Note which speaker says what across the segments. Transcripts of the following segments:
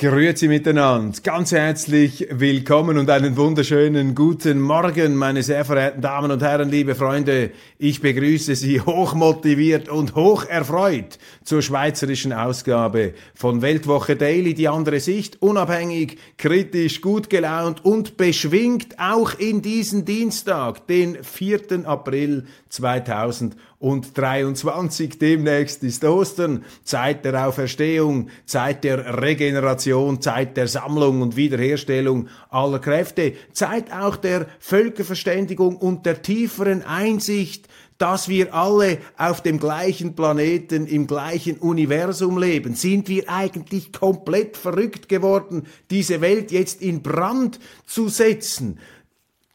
Speaker 1: Grüezi miteinander, ganz herzlich willkommen und einen wunderschönen guten Morgen, meine sehr verehrten Damen und Herren, liebe Freunde. Ich begrüße Sie hochmotiviert und hocherfreut zur schweizerischen Ausgabe von Weltwoche Daily, die andere Sicht, unabhängig, kritisch, gut gelaunt und beschwingt auch in diesen Dienstag, den 4. April 2023. Demnächst ist Ostern, Zeit der Auferstehung, Zeit der Regeneration, Zeit der Sammlung und Wiederherstellung aller Kräfte, Zeit auch der Völkerverständigung und der tieferen Einsicht, dass wir alle auf dem gleichen Planeten, im gleichen Universum leben? Sind wir eigentlich komplett verrückt geworden, diese Welt jetzt in Brand zu setzen?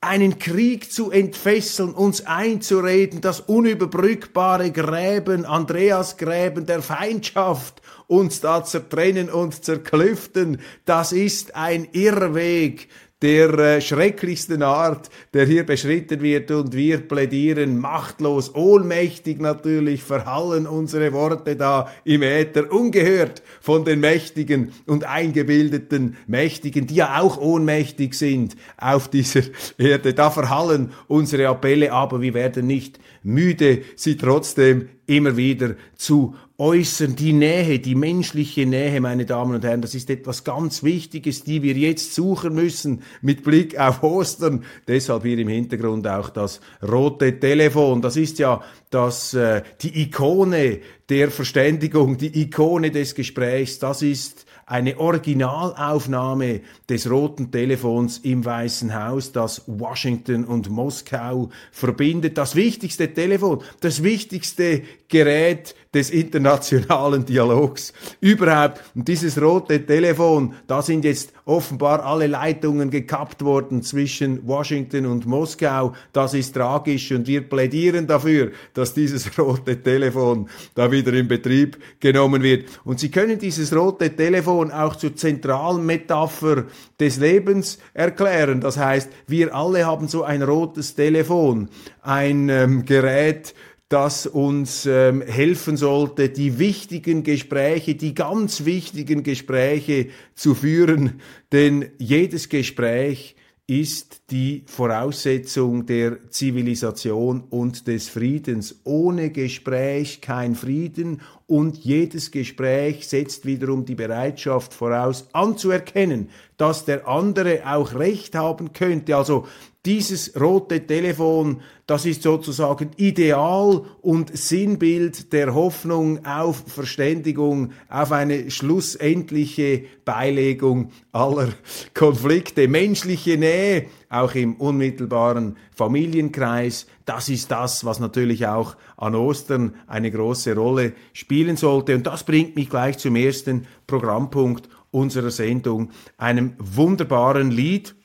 Speaker 1: Einen Krieg zu entfesseln, uns einzureden, das unüberbrückbare Gräben, Andreasgräben der Feindschaft, uns da zertrennen und zerklüften, das ist ein Irrweg, der äh, schrecklichsten Art, der hier beschritten wird und wir plädieren machtlos, ohnmächtig natürlich, verhallen unsere Worte da im Äther, ungehört von den Mächtigen und eingebildeten Mächtigen, die ja auch ohnmächtig sind auf dieser Erde. Da verhallen unsere Appelle, aber wir werden nicht müde, sie trotzdem immer wieder zu äußern. Die Nähe, die menschliche Nähe, meine Damen und Herren, das ist etwas ganz Wichtiges, die wir jetzt suchen müssen mit Blick auf Ostern. Deshalb hier im Hintergrund auch das rote Telefon. Das ist ja das, äh, die Ikone der Verständigung, die Ikone des Gesprächs. Das ist eine Originalaufnahme des roten Telefons im Weißen Haus, das Washington und Moskau verbindet. Das wichtigste Telefon, das wichtigste Gerät des internationalen Dialogs überhaupt. Und dieses rote Telefon, da sind jetzt offenbar alle Leitungen gekappt worden zwischen Washington und Moskau. Das ist tragisch und wir plädieren dafür, dass dieses rote Telefon da wieder in Betrieb genommen wird. Und Sie können dieses rote Telefon auch zur zentralen Metapher des Lebens erklären. Das heißt, wir alle haben so ein rotes Telefon, ein ähm, Gerät, das uns ähm, helfen sollte, die wichtigen Gespräche, die ganz wichtigen Gespräche zu führen. Denn jedes Gespräch ist die Voraussetzung der Zivilisation und des Friedens. Ohne Gespräch kein Frieden und jedes Gespräch setzt wiederum die Bereitschaft voraus, anzuerkennen, dass der andere auch Recht haben könnte. Also dieses rote Telefon, das ist sozusagen Ideal und Sinnbild der Hoffnung auf Verständigung, auf eine schlussendliche Beilegung aller Konflikte. Menschliche Nähe, auch im unmittelbaren Familienkreis, das ist das, was natürlich auch an Ostern eine große Rolle spielen sollte. Und das bringt mich gleich zum ersten Programmpunkt unserer Sendung, einem wunderbaren Lied,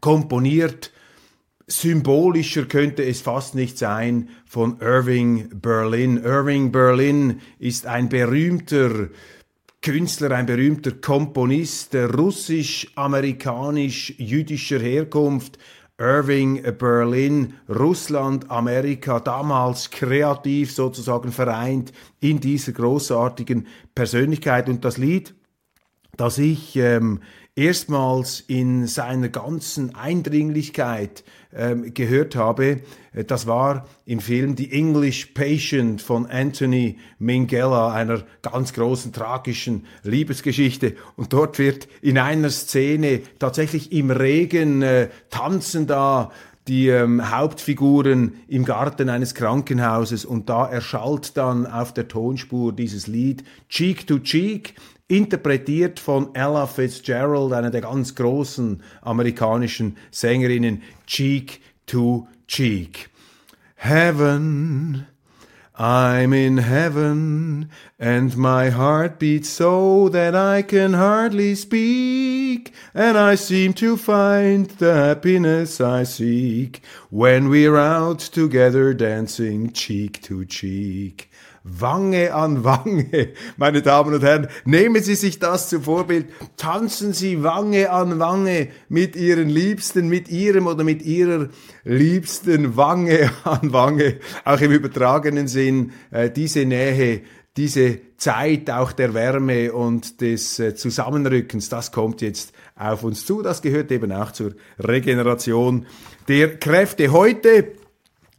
Speaker 1: komponiert Symbolischer könnte es fast nicht sein von Irving Berlin. Irving Berlin ist ein berühmter Künstler, ein berühmter Komponist russisch-amerikanisch-jüdischer Herkunft. Irving Berlin, Russland, Amerika, damals kreativ sozusagen vereint in dieser großartigen Persönlichkeit. Und das Lied, das ich ähm, erstmals in seiner ganzen Eindringlichkeit ähm, gehört habe. Äh, das war im Film The English Patient von Anthony Minghella, einer ganz großen tragischen Liebesgeschichte. Und dort wird in einer Szene tatsächlich im Regen äh, tanzen da die ähm, Hauptfiguren im Garten eines Krankenhauses und da erschallt dann auf der Tonspur dieses Lied Cheek to Cheek interpretiert von Ella Fitzgerald, einer der ganz großen amerikanischen Sängerinnen, Cheek to Cheek. Heaven I'm in heaven, and my heart beats so that I can hardly speak, and I seem to find the happiness I seek when we're out together dancing cheek to cheek. Wange an Wange. Meine Damen und Herren, nehmen Sie sich das zu Vorbild. Tanzen Sie Wange an Wange mit Ihren Liebsten, mit Ihrem oder mit Ihrer Liebsten Wange an Wange. Auch im übertragenen Sinn, äh, diese Nähe, diese Zeit auch der Wärme und des äh, Zusammenrückens, das kommt jetzt auf uns zu. Das gehört eben auch zur Regeneration der Kräfte. Heute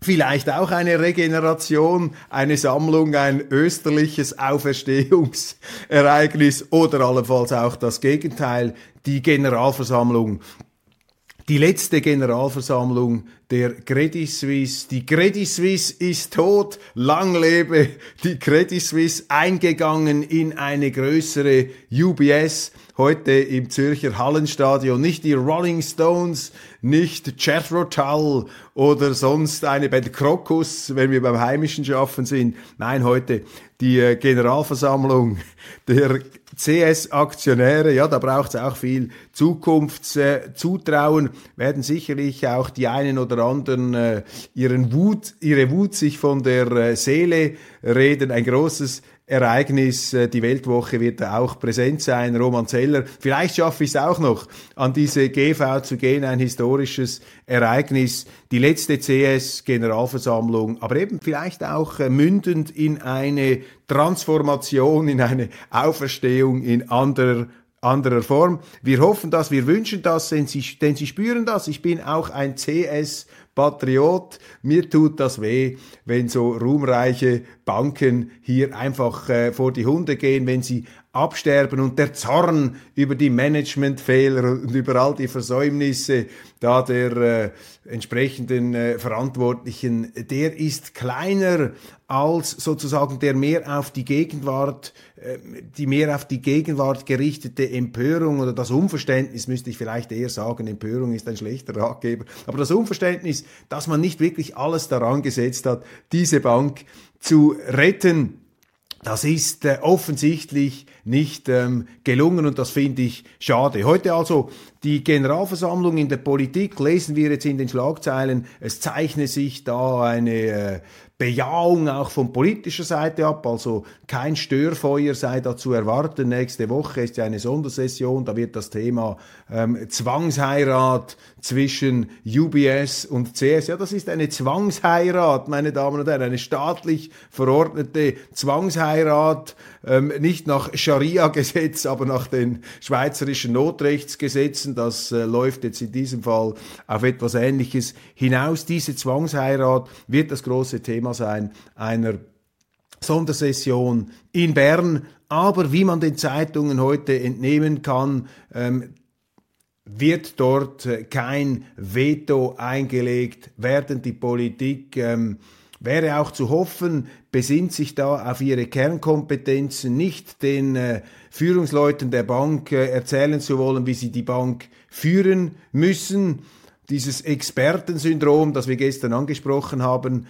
Speaker 1: Vielleicht auch eine Regeneration, eine Sammlung, ein österliches Auferstehungsereignis oder allenfalls auch das Gegenteil, die Generalversammlung die letzte Generalversammlung der Credit Suisse. Die Credit Suisse ist tot, lang lebe die Credit Suisse, eingegangen in eine größere UBS, heute im Zürcher Hallenstadion. Nicht die Rolling Stones, nicht Jethro Tull oder sonst eine Band Krokus, wenn wir beim Heimischen schaffen sind. Nein, heute die äh, Generalversammlung der CS-Aktionäre, ja, da braucht es auch viel Zukunftszutrauen, werden sicherlich auch die einen oder anderen äh, ihren Wut, ihre Wut sich von der äh, Seele reden. Ein großes Ereignis. Äh, die Weltwoche wird auch präsent sein. Roman Zeller. Vielleicht schaffe ich es auch noch, an diese GV zu gehen. Ein historisches Ereignis. Die letzte CS-Generalversammlung. Aber eben vielleicht auch äh, mündend in eine Transformation, in eine Auferstehung in anderer anderer Form. Wir hoffen das, wir wünschen das, denn Sie, denn Sie spüren das. Ich bin auch ein CS Patriot. Mir tut das weh, wenn so ruhmreiche Banken hier einfach äh, vor die Hunde gehen, wenn sie absterben und der Zorn über die Managementfehler und über all die Versäumnisse da der äh, entsprechenden äh, Verantwortlichen, der ist kleiner als sozusagen der mehr auf die Gegenwart, äh, die mehr auf die Gegenwart gerichtete Empörung oder das Unverständnis, müsste ich vielleicht eher sagen, Empörung ist ein schlechter Ratgeber, aber das Unverständnis, dass man nicht wirklich alles daran gesetzt hat, diese Bank zu retten. Das ist äh, offensichtlich nicht ähm, gelungen und das finde ich schade. Heute also die Generalversammlung in der Politik, lesen wir jetzt in den Schlagzeilen, es zeichne sich da eine äh, Bejahung auch von politischer Seite ab, also kein Störfeuer sei da zu erwarten. Nächste Woche ist ja eine Sondersession, da wird das Thema ähm, Zwangsheirat zwischen UBS und CS, ja, das ist eine Zwangsheirat, meine Damen und Herren, eine staatlich verordnete Zwangsheirat, ähm, nicht nach Scharia-Gesetz, aber nach den schweizerischen Notrechtsgesetzen. Das äh, läuft jetzt in diesem Fall auf etwas Ähnliches hinaus. Diese Zwangsheirat wird das große Thema sein einer Sondersession in Bern. Aber wie man den Zeitungen heute entnehmen kann, ähm, wird dort äh, kein Veto eingelegt werden. Die Politik ähm, wäre auch zu hoffen, besinnt sich da auf ihre Kernkompetenzen, nicht den äh, Führungsleuten der Bank äh, erzählen zu wollen, wie sie die Bank führen müssen dieses Expertensyndrom, das wir gestern angesprochen haben,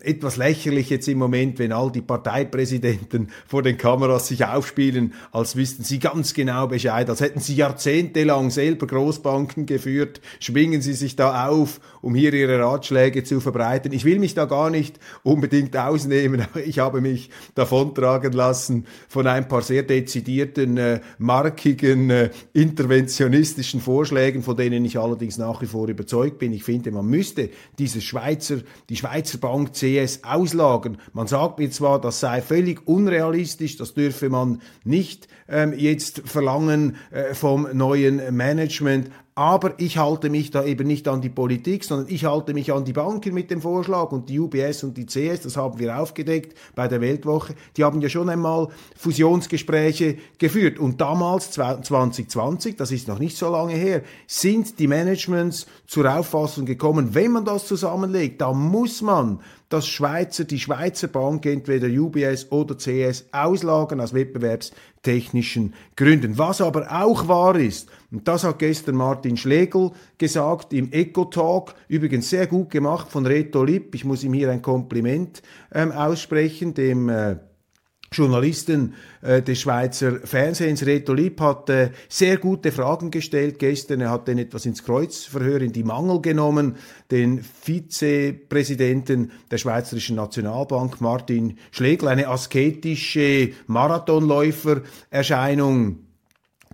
Speaker 1: etwas lächerlich jetzt im Moment, wenn all die Parteipräsidenten vor den Kameras sich aufspielen, als wüssten sie ganz genau Bescheid, als hätten sie jahrzehntelang selber Großbanken geführt, schwingen sie sich da auf, um hier ihre Ratschläge zu verbreiten. Ich will mich da gar nicht unbedingt ausnehmen, ich habe mich davontragen lassen von ein paar sehr dezidierten, äh, markigen, äh, interventionistischen Vorschlägen, von denen ich allerdings nach wie vor überzeugt bin. Ich finde, man müsste dieses Schweizer, die Schweizer Bank CS auslagern. Man sagt mir zwar, das sei völlig unrealistisch, das dürfe man nicht ähm, jetzt verlangen äh, vom neuen Management, aber ich halte mich da eben nicht an die Politik, sondern ich halte mich an die Banken mit dem Vorschlag und die UBS und die CS, das haben wir aufgedeckt bei der Weltwoche, die haben ja schon einmal Fusionsgespräche geführt. Und damals, 2020, das ist noch nicht so lange her, sind die Managements zur Auffassung gekommen, wenn man das zusammenlegt, da muss man dass Schweizer, die Schweizer Bank, entweder UBS oder CS, auslagern aus wettbewerbstechnischen Gründen. Was aber auch wahr ist, und das hat gestern Martin Schlegel gesagt im Eco-Talk, übrigens sehr gut gemacht von Reto Lipp, ich muss ihm hier ein Kompliment ähm, aussprechen, dem äh, Journalisten äh, des Schweizer Fernsehens. Reto Lipp hat äh, sehr gute Fragen gestellt gestern. Er hat den etwas ins Kreuzverhör in die Mangel genommen. Den Vizepräsidenten der Schweizerischen Nationalbank, Martin Schlegel, eine asketische Marathonläufererscheinung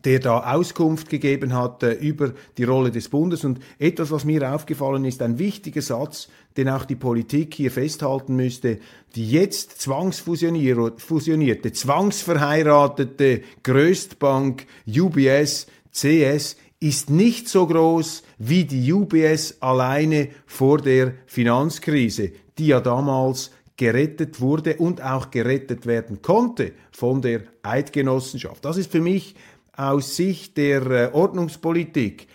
Speaker 1: der da Auskunft gegeben hat äh, über die Rolle des Bundes. Und etwas, was mir aufgefallen ist, ein wichtiger Satz, den auch die Politik hier festhalten müsste, die jetzt zwangsfusionierte, zwangsverheiratete Größtbank UBS CS ist nicht so groß wie die UBS alleine vor der Finanzkrise, die ja damals gerettet wurde und auch gerettet werden konnte von der Eidgenossenschaft. Das ist für mich aus Sicht der äh, Ordnungspolitik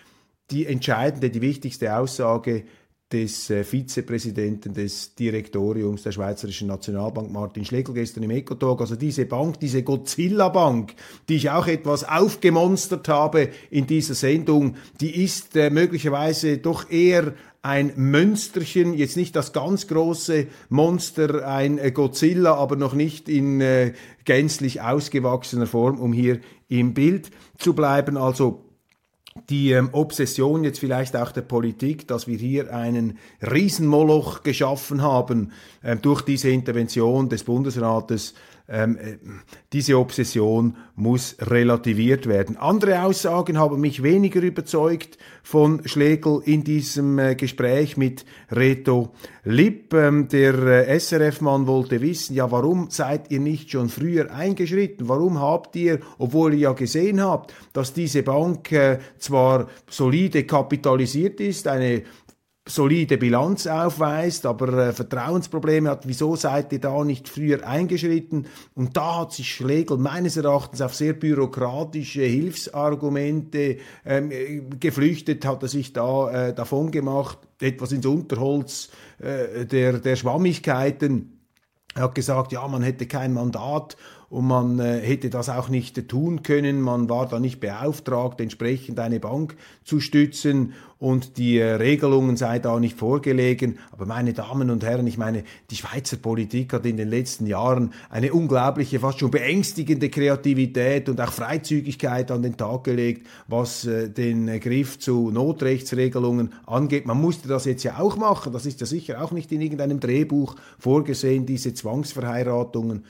Speaker 1: die entscheidende, die wichtigste Aussage des äh, Vizepräsidenten des Direktoriums der Schweizerischen Nationalbank, Martin Schlegel, gestern im Ecotalk. Also diese Bank, diese Godzilla-Bank, die ich auch etwas aufgemonstert habe in dieser Sendung, die ist äh, möglicherweise doch eher ein Mönsterchen, jetzt nicht das ganz große Monster, ein äh, Godzilla, aber noch nicht in äh, gänzlich ausgewachsener Form, um hier im Bild zu bleiben. Also die ähm, Obsession jetzt vielleicht auch der Politik, dass wir hier einen Riesenmoloch geschaffen haben ähm, durch diese Intervention des Bundesrates, ähm, äh, diese Obsession muss relativiert werden. Andere Aussagen haben mich weniger überzeugt von Schlegel in diesem äh, Gespräch mit Reto Lipp. Ähm, der äh, SRF-Mann wollte wissen, ja, warum seid ihr nicht schon früher eingeschritten? Warum habt ihr, obwohl ihr ja gesehen habt, dass diese Bank äh, zwar solide kapitalisiert ist, eine solide Bilanz aufweist, aber äh, Vertrauensprobleme hat, wieso seid ihr da nicht früher eingeschritten? Und da hat sich Schlegel meines Erachtens auf sehr bürokratische Hilfsargumente ähm, äh, geflüchtet, hat er sich da äh, davon gemacht, etwas ins Unterholz äh, der, der Schwammigkeiten. Er hat gesagt, ja, man hätte kein Mandat und man äh, hätte das auch nicht tun können. Man war da nicht beauftragt, entsprechend eine Bank zu stützen und die äh, Regelungen sei da nicht vorgelegen. Aber meine Damen und Herren, ich meine, die Schweizer Politik hat in den letzten Jahren eine unglaubliche, fast schon beängstigende Kreativität und auch Freizügigkeit an den Tag gelegt, was äh, den Griff zu Notrechtsregelungen angeht. Man musste das jetzt ja auch machen. Das ist ja sicher auch nicht in irgendeinem Drehbuch vorgesehen, diese Zwangsverheiratungen,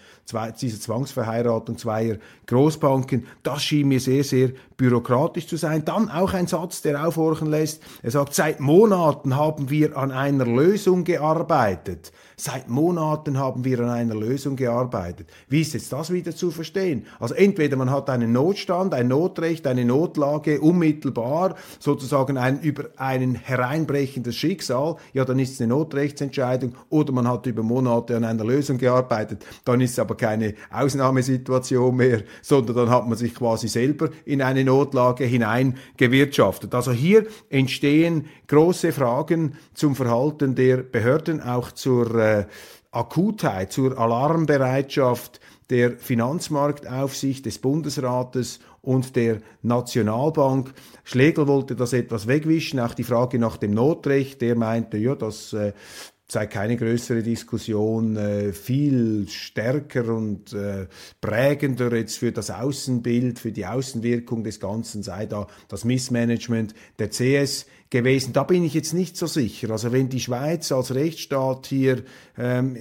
Speaker 1: diese Zwangsverheiratung zweier Großbanken. Das schien mir sehr, sehr bürokratisch zu sein. Dann auch ein Satz, der aufhorchen lässt. Er sagt, seit Monaten haben wir an einer Lösung gearbeitet. Seit Monaten haben wir an einer Lösung gearbeitet. Wie ist jetzt das wieder zu verstehen? Also entweder man hat einen Notstand, ein Notrecht, eine Notlage unmittelbar, sozusagen ein über einen hereinbrechendes Schicksal, ja, dann ist es eine Notrechtsentscheidung, oder man hat über Monate an einer Lösung gearbeitet, dann ist es aber keine Ausnahmesituation mehr, sondern dann hat man sich quasi selber in eine Notlage hineingewirtschaftet. Also hier entstehen große Fragen zum Verhalten der Behörden, auch zur äh, Akutheit, zur Alarmbereitschaft der Finanzmarktaufsicht des Bundesrates und der Nationalbank. Schlegel wollte das etwas wegwischen, auch die Frage nach dem Notrecht. Der meinte, ja, das äh, sei keine größere Diskussion, äh, viel stärker und äh, prägender jetzt für das Außenbild, für die Außenwirkung des Ganzen sei da das Missmanagement der CS gewesen. Da bin ich jetzt nicht so sicher. Also wenn die Schweiz als Rechtsstaat hier ähm,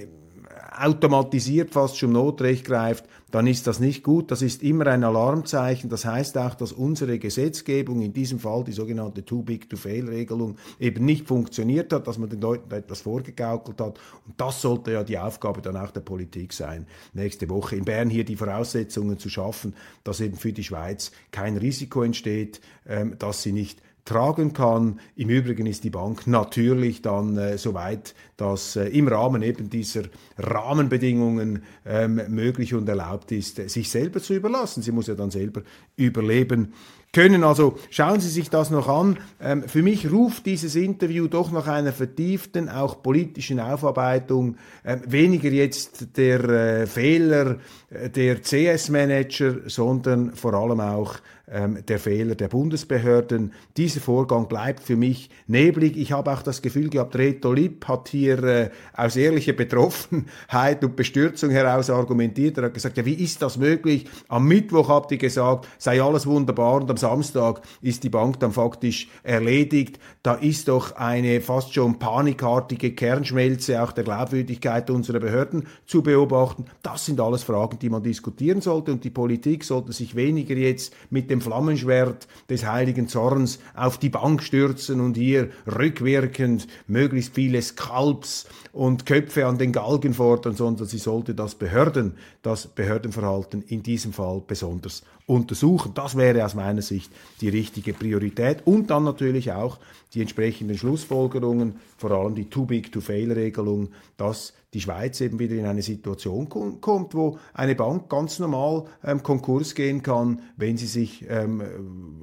Speaker 1: automatisiert fast schon Notrecht greift, dann ist das nicht gut. Das ist immer ein Alarmzeichen. Das heißt auch, dass unsere Gesetzgebung, in diesem Fall die sogenannte Too Big to Fail Regelung, eben nicht funktioniert hat, dass man den Leuten etwas vorgegaukelt hat. Und das sollte ja die Aufgabe dann auch der Politik sein, nächste Woche in Bern hier die Voraussetzungen zu schaffen, dass eben für die Schweiz kein Risiko entsteht, ähm, dass sie nicht tragen kann. Im Übrigen ist die Bank natürlich dann äh, soweit, dass äh, im Rahmen eben dieser Rahmenbedingungen ähm, möglich und erlaubt ist, sich selber zu überlassen. Sie muss ja dann selber überleben können. Also schauen Sie sich das noch an. Ähm, für mich ruft dieses Interview doch nach einer vertieften, auch politischen Aufarbeitung, äh, weniger jetzt der äh, Fehler äh, der CS-Manager, sondern vor allem auch ähm, der Fehler der Bundesbehörden. Dieser Vorgang bleibt für mich neblig. Ich habe auch das Gefühl gehabt, Reto Lipp hat hier äh, aus ehrlicher Betroffenheit und Bestürzung heraus argumentiert. Er hat gesagt, ja, wie ist das möglich? Am Mittwoch habt ihr gesagt, sei alles wunderbar und am Samstag ist die Bank dann faktisch erledigt. Da ist doch eine fast schon panikartige Kernschmelze auch der Glaubwürdigkeit unserer Behörden zu beobachten. Das sind alles Fragen, die man diskutieren sollte und die Politik sollte sich weniger jetzt mit dem Flammenschwert des heiligen Zorns auf die Bank stürzen und hier rückwirkend möglichst viele Skalps und Köpfe an den Galgen fordern, sondern sie sollte das Behörden, das Behördenverhalten in diesem Fall besonders untersuchen. Das wäre aus meiner Sicht die richtige Priorität und dann natürlich auch die entsprechenden Schlussfolgerungen, vor allem die Too-Big-to-Fail-Regelung, dass die Schweiz eben wieder in eine Situation kommt, wo eine Bank ganz normal ähm, Konkurs gehen kann, wenn sie sich ähm,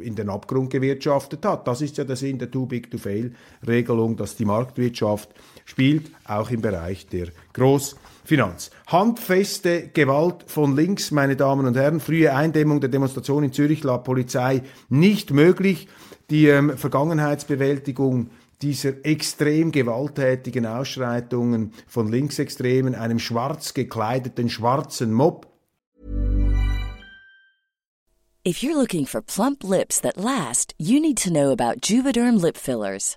Speaker 1: in den Abgrund gewirtschaftet hat. Das ist ja der Sinn der Too-Big-to-Fail-Regelung, dass die Marktwirtschaft spielt, auch im Bereich der Großfinanz. Handfeste Gewalt von links, meine Damen und Herren. Frühe Eindämmung der Demonstration in Zürich la Polizei nicht möglich. Die ähm, Vergangenheitsbewältigung dieser extrem gewalttätigen Ausschreitungen von Linksextremen, einem schwarz gekleideten schwarzen Mob.
Speaker 2: If you're looking for plump lips that last, you need to know about Juvederm lip fillers.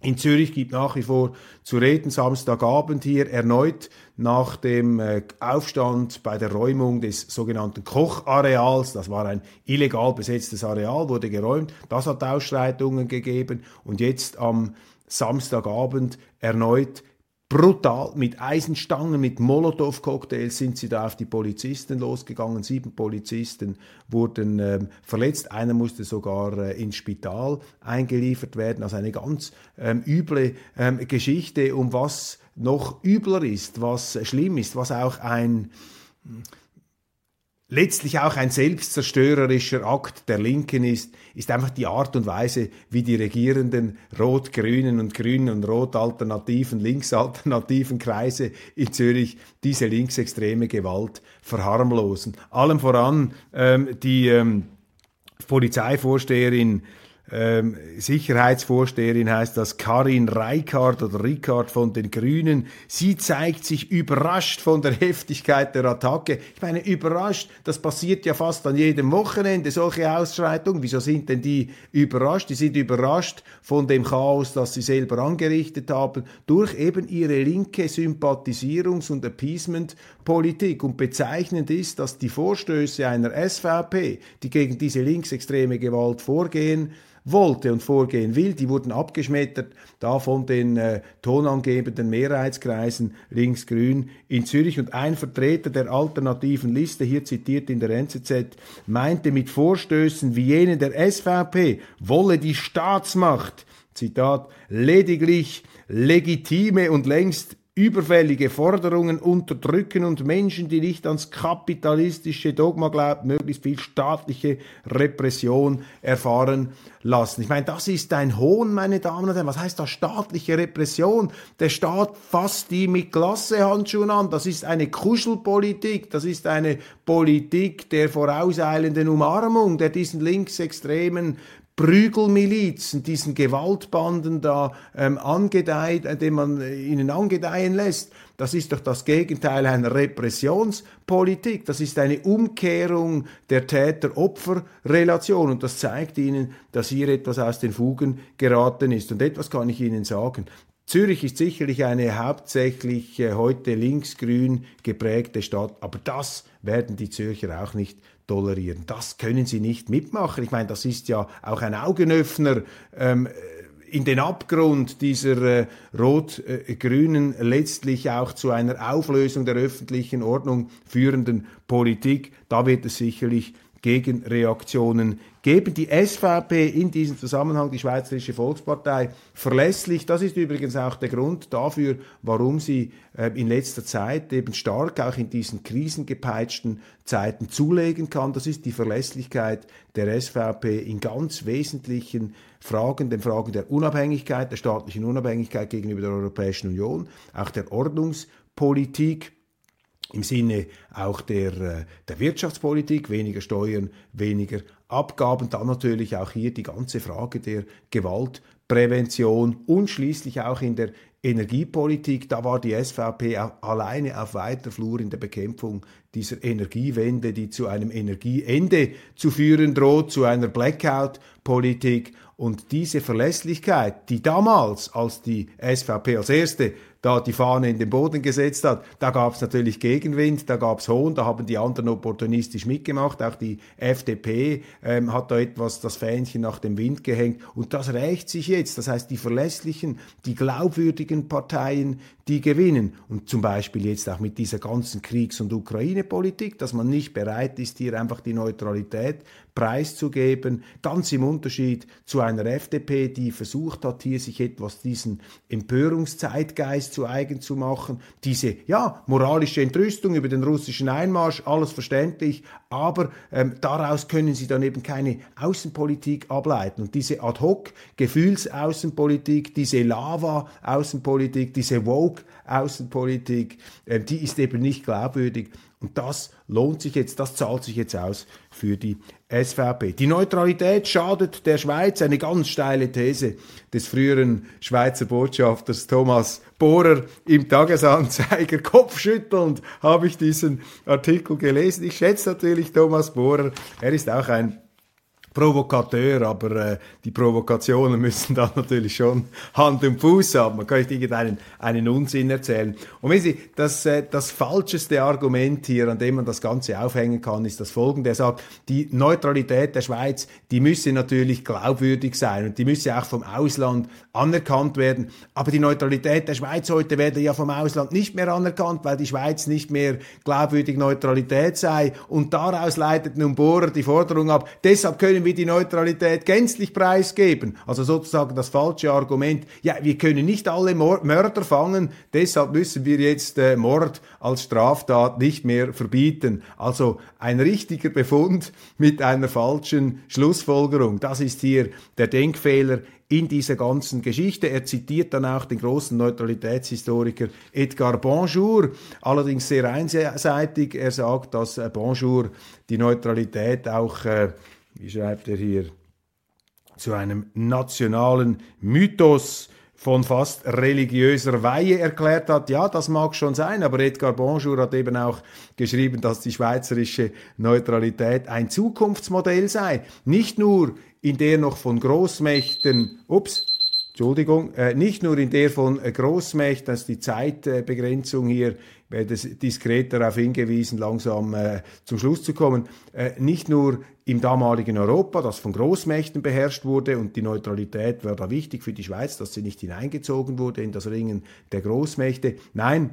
Speaker 1: In Zürich gibt nach wie vor zu reden. Samstagabend hier erneut nach dem äh, Aufstand bei der Räumung des sogenannten Kochareals. Das war ein illegal besetztes Areal, wurde geräumt. Das hat Ausschreitungen gegeben. Und jetzt am Samstagabend erneut brutal mit Eisenstangen, mit Molotow-Cocktails sind sie da auf die Polizisten losgegangen. Sieben Polizisten wurden ähm, verletzt. Einer musste sogar äh, ins Spital eingeliefert werden. Also eine ganz ähm, üble ähm, Geschichte. Um was noch übler ist, was schlimm ist, was auch ein letztlich auch ein selbstzerstörerischer Akt der Linken ist, ist einfach die Art und Weise, wie die regierenden rot-grünen und grünen und rot-alternativen, linksalternativen Kreise in Zürich diese linksextreme Gewalt verharmlosen. Allem voran ähm, die ähm, Polizeivorsteherin ähm, Sicherheitsvorsteherin heißt das Karin Reichardt oder Ricard von den Grünen. Sie zeigt sich überrascht von der Heftigkeit der Attacke. Ich meine, überrascht, das passiert ja fast an jedem Wochenende, solche Ausschreitungen. Wieso sind denn die überrascht? Die sind überrascht von dem Chaos, das sie selber angerichtet haben, durch eben ihre linke Sympathisierungs- und Appeasement-Politik. Und bezeichnend ist, dass die Vorstöße einer SVP, die gegen diese linksextreme Gewalt vorgehen, wollte und vorgehen will. Die wurden abgeschmettert, da von den äh, tonangebenden Mehrheitskreisen links-grün in Zürich. Und ein Vertreter der alternativen Liste, hier zitiert in der NZZ, meinte mit Vorstößen wie jenen der SVP, wolle die Staatsmacht, Zitat, lediglich legitime und längst überfällige Forderungen unterdrücken und Menschen, die nicht ans kapitalistische Dogma glauben, möglichst viel staatliche Repression erfahren lassen. Ich meine, das ist ein Hohn, meine Damen und Herren. Was heißt da staatliche Repression? Der Staat fasst die mit Klassehandschuhen an. Das ist eine Kuschelpolitik. Das ist eine Politik der vorauseilenden Umarmung, der diesen linksextremen Prügelmilizen, diesen Gewaltbanden da ähm, angedeiht, äh, den man äh, ihnen angedeihen lässt. Das ist doch das Gegenteil einer Repressionspolitik. Das ist eine Umkehrung der Täter-Opfer-Relation. Und das zeigt Ihnen, dass hier etwas aus den Fugen geraten ist. Und etwas kann ich Ihnen sagen. Zürich ist sicherlich eine hauptsächlich äh, heute linksgrün geprägte Stadt, aber das werden die Zürcher auch nicht tolerieren. Das können sie nicht mitmachen. Ich meine, das ist ja auch ein Augenöffner. Ähm, in den Abgrund dieser äh, rot-grünen, letztlich auch zu einer Auflösung der öffentlichen Ordnung führenden Politik, da wird es sicherlich Gegenreaktionen geben. Die SVP in diesem Zusammenhang, die Schweizerische Volkspartei, verlässlich. Das ist übrigens auch der Grund dafür, warum sie äh, in letzter Zeit eben stark auch in diesen krisengepeitschten Zeiten zulegen kann. Das ist die Verlässlichkeit der SVP in ganz wesentlichen Fragen, den Fragen der Unabhängigkeit, der staatlichen Unabhängigkeit gegenüber der Europäischen Union, auch der Ordnungspolitik im Sinne auch der, äh, der Wirtschaftspolitik, weniger Steuern, weniger Abgaben, dann natürlich auch hier die ganze Frage der Gewaltprävention und schließlich auch in der Energiepolitik, da war die SVP alleine auf weiter Flur in der Bekämpfung dieser Energiewende, die zu einem Energieende zu führen droht, zu einer Blackout-Politik. Und diese Verlässlichkeit, die damals, als die SVP als erste da die Fahne in den Boden gesetzt hat, da gab es natürlich Gegenwind, da gab es Hohn, da haben die anderen opportunistisch mitgemacht, auch die FDP ähm, hat da etwas das Fähnchen nach dem Wind gehängt und das rächt sich jetzt. Das heißt, die verlässlichen, die glaubwürdigen Parteien, die gewinnen. Und zum Beispiel jetzt auch mit dieser ganzen Kriegs- und Ukraine-Politik, dass man nicht bereit ist, hier einfach die Neutralität preiszugeben, ganz im Unterschied zu einer FDP, die versucht hat, hier sich etwas diesen Empörungszeitgeist zu eigen zu machen, diese ja moralische Entrüstung über den russischen Einmarsch, alles verständlich, aber ähm, daraus können sie dann eben keine Außenpolitik ableiten. Und diese Ad-hoc Gefühlsaußenpolitik, diese Lava-Außenpolitik, diese Woke-Außenpolitik, äh, die ist eben nicht glaubwürdig und das lohnt sich jetzt, das zahlt sich jetzt aus für die SVP. Die Neutralität schadet der Schweiz, eine ganz steile These des früheren Schweizer Botschafters Thomas Bohrer im Tagesanzeiger. Kopfschüttelnd habe ich diesen Artikel gelesen. Ich schätze natürlich Thomas Bohrer. Er ist auch ein Provokateur, aber äh, die Provokationen müssen dann natürlich schon Hand und Fuß haben. Man kann nicht irgendeinen einen Unsinn erzählen. Und wenn Sie, das, äh, das falscheste Argument hier, an dem man das Ganze aufhängen kann, ist das folgende. Er sagt, die Neutralität der Schweiz, die müsse natürlich glaubwürdig sein und die müsse auch vom Ausland anerkannt werden. Aber die Neutralität der Schweiz heute werde ja vom Ausland nicht mehr anerkannt, weil die Schweiz nicht mehr glaubwürdig Neutralität sei. Und daraus leitet nun Bohrer die Forderung ab, deshalb können wir wir die Neutralität gänzlich preisgeben. Also sozusagen das falsche Argument, ja, wir können nicht alle Mörder fangen, deshalb müssen wir jetzt äh, Mord als Straftat nicht mehr verbieten. Also ein richtiger Befund mit einer falschen Schlussfolgerung. Das ist hier der Denkfehler in dieser ganzen Geschichte. Er zitiert dann auch den großen Neutralitätshistoriker Edgar Bonjour, allerdings sehr einseitig. Er sagt, dass äh, Bonjour die Neutralität auch äh, wie schreibt er hier, zu einem nationalen Mythos von fast religiöser Weihe erklärt hat. Ja, das mag schon sein, aber Edgar Bonjour hat eben auch geschrieben, dass die schweizerische Neutralität ein Zukunftsmodell sei. Nicht nur in der noch von Großmächten, ups, Entschuldigung, äh, nicht nur in der von äh, Großmächten, dass die Zeitbegrenzung hier, ich werde diskret darauf hingewiesen, langsam äh, zum Schluss zu kommen, nicht nur im damaligen Europa, das von Großmächten beherrscht wurde und die Neutralität war da wichtig für die Schweiz, dass sie nicht hineingezogen wurde in das Ringen der Großmächte. Nein,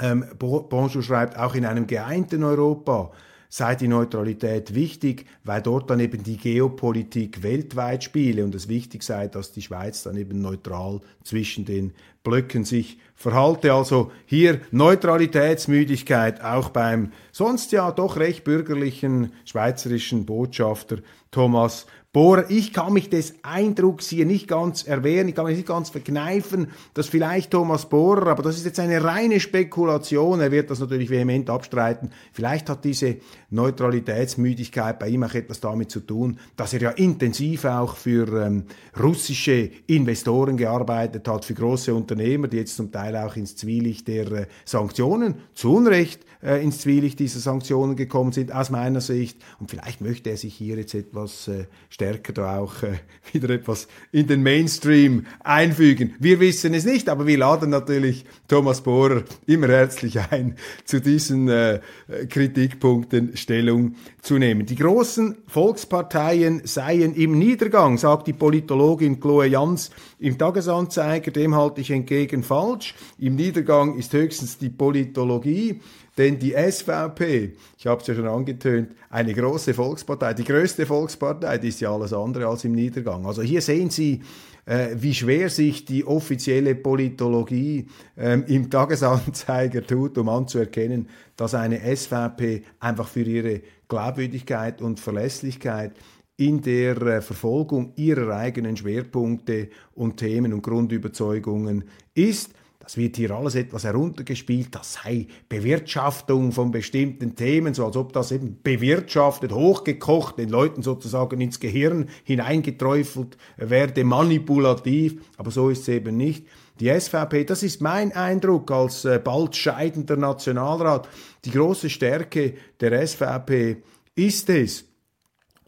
Speaker 1: ähm, Bonjour schreibt, auch in einem geeinten Europa sei die Neutralität wichtig, weil dort dann eben die Geopolitik weltweit spiele und es wichtig sei, dass die Schweiz dann eben neutral zwischen den Blöcken sich verhalte. Also hier Neutralitätsmüdigkeit auch beim sonst ja doch recht bürgerlichen schweizerischen Botschafter Thomas Bohrer. Ich kann mich des Eindrucks hier nicht ganz erwehren, ich kann mich nicht ganz verkneifen, dass vielleicht Thomas Bohrer, aber das ist jetzt eine reine Spekulation, er wird das natürlich vehement abstreiten, vielleicht hat diese Neutralitätsmüdigkeit bei ihm auch etwas damit zu tun, dass er ja intensiv auch für ähm, russische Investoren gearbeitet hat, für große Unternehmer, die jetzt zum Teil auch ins Zwielicht der äh, Sanktionen, zu Unrecht äh, ins Zwielicht dieser Sanktionen gekommen sind, aus meiner Sicht. Und vielleicht möchte er sich hier jetzt etwas äh, stärker da auch äh, wieder etwas in den Mainstream einfügen. Wir wissen es nicht, aber wir laden natürlich Thomas Bohrer immer herzlich ein, zu diesen äh, Kritikpunkten Stellung zu nehmen. Die großen Volksparteien seien im Niedergang, sagt die Politologin Chloe Jans im Tagesanzeiger. Dem halte ich entgegen falsch. Im Niedergang ist höchstens die Politologie. Denn die SVP, ich habe es ja schon angetönt, eine große Volkspartei, die größte Volkspartei, die ist ja alles andere als im Niedergang. Also hier sehen Sie, äh, wie schwer sich die offizielle Politologie ähm, im Tagesanzeiger tut, um anzuerkennen, dass eine SVP einfach für ihre Glaubwürdigkeit und Verlässlichkeit in der äh, Verfolgung ihrer eigenen Schwerpunkte und Themen und Grundüberzeugungen ist. Das wird hier alles etwas heruntergespielt, das sei Bewirtschaftung von bestimmten Themen, so als ob das eben bewirtschaftet, hochgekocht, den Leuten sozusagen ins Gehirn hineingeträufelt werde, manipulativ, aber so ist es eben nicht. Die SVP, das ist mein Eindruck als äh, bald scheidender Nationalrat, die große Stärke der SVP ist es,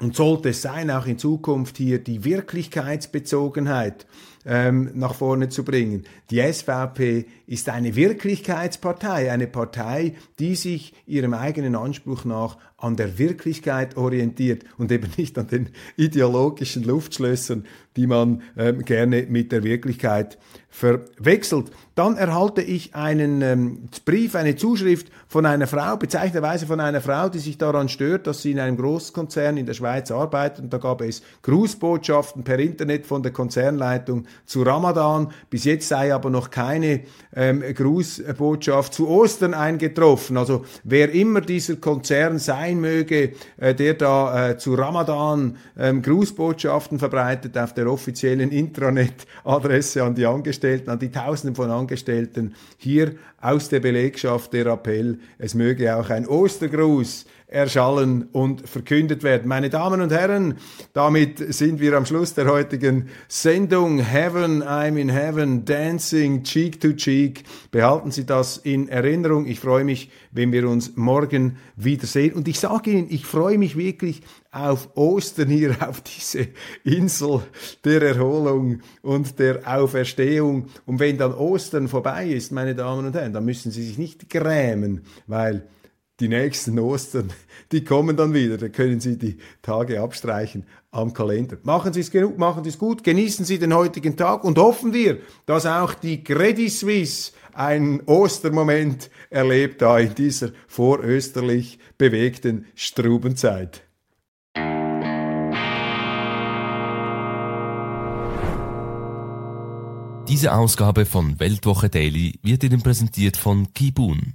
Speaker 1: und sollte es sein, auch in Zukunft hier die Wirklichkeitsbezogenheit ähm, nach vorne zu bringen. Die SVP ist eine Wirklichkeitspartei, eine Partei, die sich ihrem eigenen Anspruch nach an der Wirklichkeit orientiert und eben nicht an den ideologischen Luftschlössern, die man ähm, gerne mit der Wirklichkeit verwechselt. Dann erhalte ich einen ähm, Brief, eine Zuschrift von einer Frau, bezeichnenderweise von einer Frau, die sich daran stört, dass sie in einem Großkonzern in der Schweiz arbeitet. Und da gab es Grußbotschaften per Internet von der Konzernleitung zu Ramadan. Bis jetzt sei aber noch keine ähm, Grußbotschaft zu Ostern eingetroffen. Also wer immer dieser Konzern sein möge, äh, der da äh, zu Ramadan ähm, Grußbotschaften verbreitet auf der offiziellen Intranet-Adresse an die Angestellten, an die Tausenden von Angestellten. Hier aus der Belegschaft der Appell, es möge auch ein Ostergruß erschallen und verkündet werden. Meine Damen und Herren, damit sind wir am Schluss der heutigen Sendung Heaven, I'm in Heaven, Dancing Cheek to Cheek. Behalten Sie das in Erinnerung. Ich freue mich, wenn wir uns morgen wiedersehen. Und ich sage Ihnen, ich freue mich wirklich auf Ostern hier, auf diese Insel der Erholung und der Auferstehung. Und wenn dann Ostern vorbei ist, meine Damen und Herren, dann müssen Sie sich nicht grämen, weil die nächsten Ostern, die kommen dann wieder. Da können Sie die Tage abstreichen am Kalender. Machen Sie es genug, machen Sie es gut, genießen Sie den heutigen Tag und hoffen wir, dass auch die Credit Suisse einen Ostermoment erlebt da in dieser vorösterlich bewegten Strubenzeit.
Speaker 3: Diese Ausgabe von Weltwoche Daily wird Ihnen präsentiert von Kibun